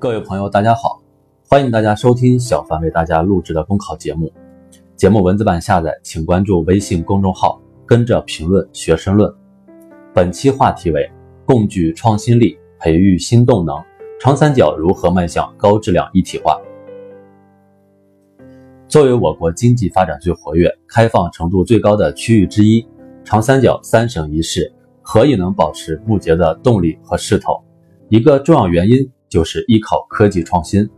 各位朋友，大家好，欢迎大家收听小凡为大家录制的公考节目。节目文字版下载，请关注微信公众号，跟着评论学申论。本期话题为共聚创新力，培育新动能，长三角如何迈向高质量一体化？作为我国经济发展最活跃、开放程度最高的区域之一，长三角三省一市何以能保持不竭的动力和势头？一个重要原因。就是依靠科技创新。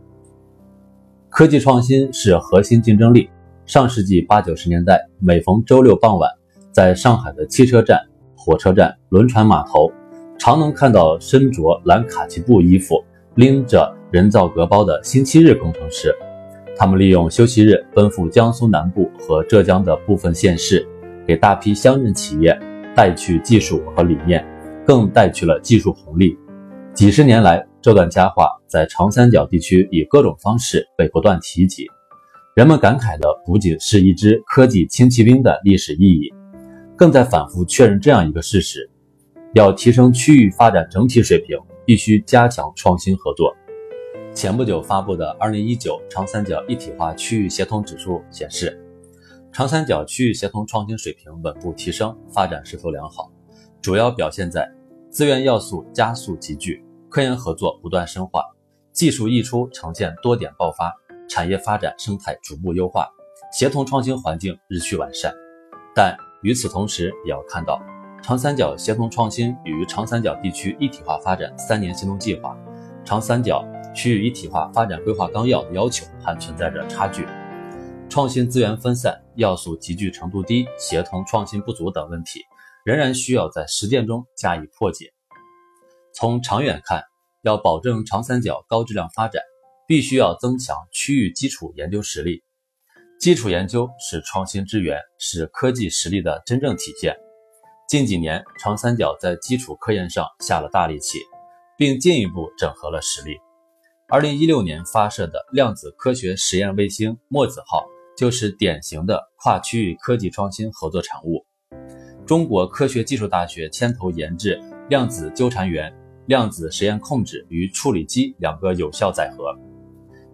科技创新是核心竞争力。上世纪八九十年代，每逢周六傍晚，在上海的汽车站、火车站、轮船码头，常能看到身着蓝卡其布衣服、拎着人造革包的星期日工程师。他们利用休息日奔赴江苏南部和浙江的部分县市，给大批乡镇企业带去技术和理念，更带去了技术红利。几十年来，这段佳话在长三角地区以各种方式被不断提及。人们感慨的不仅是一支科技轻骑兵的历史意义，更在反复确认这样一个事实：要提升区域发展整体水平，必须加强创新合作。前不久发布的《二零一九长三角一体化区域协同指数》显示，长三角区域协同创新水平稳步提升，发展势头良好，主要表现在。资源要素加速集聚，科研合作不断深化，技术溢出呈现多点爆发，产业发展生态逐步优化，协同创新环境日趋完善。但与此同时，也要看到长三角协同创新与长三角地区一体化发展三年行动计划、长三角区域一体化发展规划纲要的要求还存在着差距，创新资源分散、要素集聚程度低、协同创新不足等问题。仍然需要在实践中加以破解。从长远看，要保证长三角高质量发展，必须要增强区域基础研究实力。基础研究是创新之源，是科技实力的真正体现。近几年，长三角在基础科研上下了大力气，并进一步整合了实力。二零一六年发射的量子科学实验卫星“墨子号”就是典型的跨区域科技创新合作产物。中国科学技术大学牵头研制量子纠缠元、量子实验控制与处理机两个有效载荷。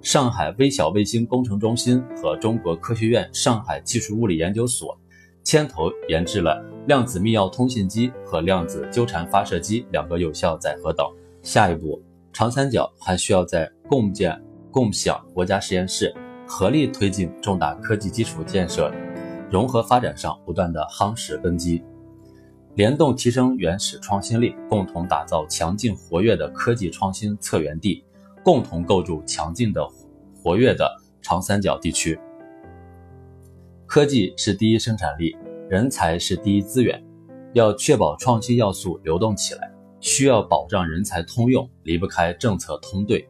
上海微小卫星工程中心和中国科学院上海技术物理研究所牵头研制了量子密钥通信机和量子纠缠发射机两个有效载荷等。下一步，长三角还需要在共建共享国家实验室、合力推进重大科技基础建设。融合发展上不断的夯实根基，联动提升原始创新力，共同打造强劲活跃的科技创新策源地，共同构筑强劲的活跃的长三角地区。科技是第一生产力，人才是第一资源，要确保创新要素流动起来，需要保障人才通用，离不开政策通兑。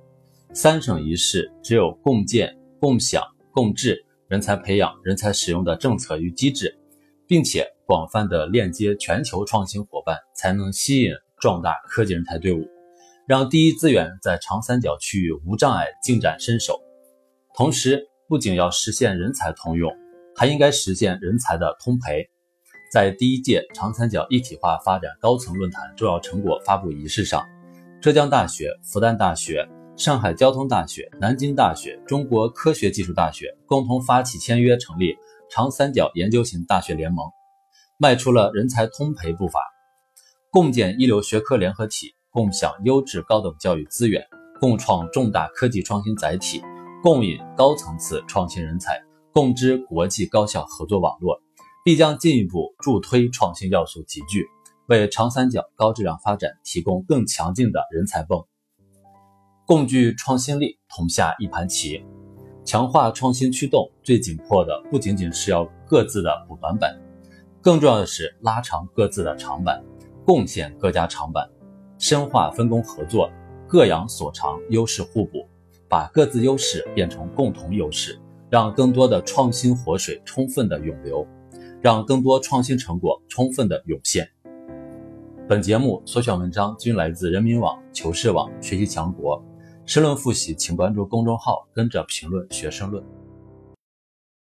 三省一市只有共建、共享、共治。人才培养、人才使用的政策与机制，并且广泛的链接全球创新伙伴，才能吸引壮大科技人才队伍，让第一资源在长三角区域无障碍进展身手。同时，不仅要实现人才通用，还应该实现人才的通培。在第一届长三角一体化发展高层论坛重要成果发布仪式上，浙江大学、复旦大学。上海交通大学、南京大学、中国科学技术大学共同发起签约，成立长三角研究型大学联盟，迈出了人才通培步伐，共建一流学科联合体，共享优质高等教育资源，共创重大科技创新载体，共引高层次创新人才，共织国际高校合作网络，必将进一步助推创新要素集聚，为长三角高质量发展提供更强劲的人才泵。共聚创新力，同下一盘棋，强化创新驱动。最紧迫的不仅仅是要各自的补短板，更重要的是拉长各自的长板，贡献各家长板，深化分工合作，各扬所长，优势互补，把各自优势变成共同优势，让更多的创新活水充分的涌流，让更多创新成果充分的涌现。本节目所选文章均来自人民网、求是网、学习强国。申论复习，请关注公众号，跟着评论学申论。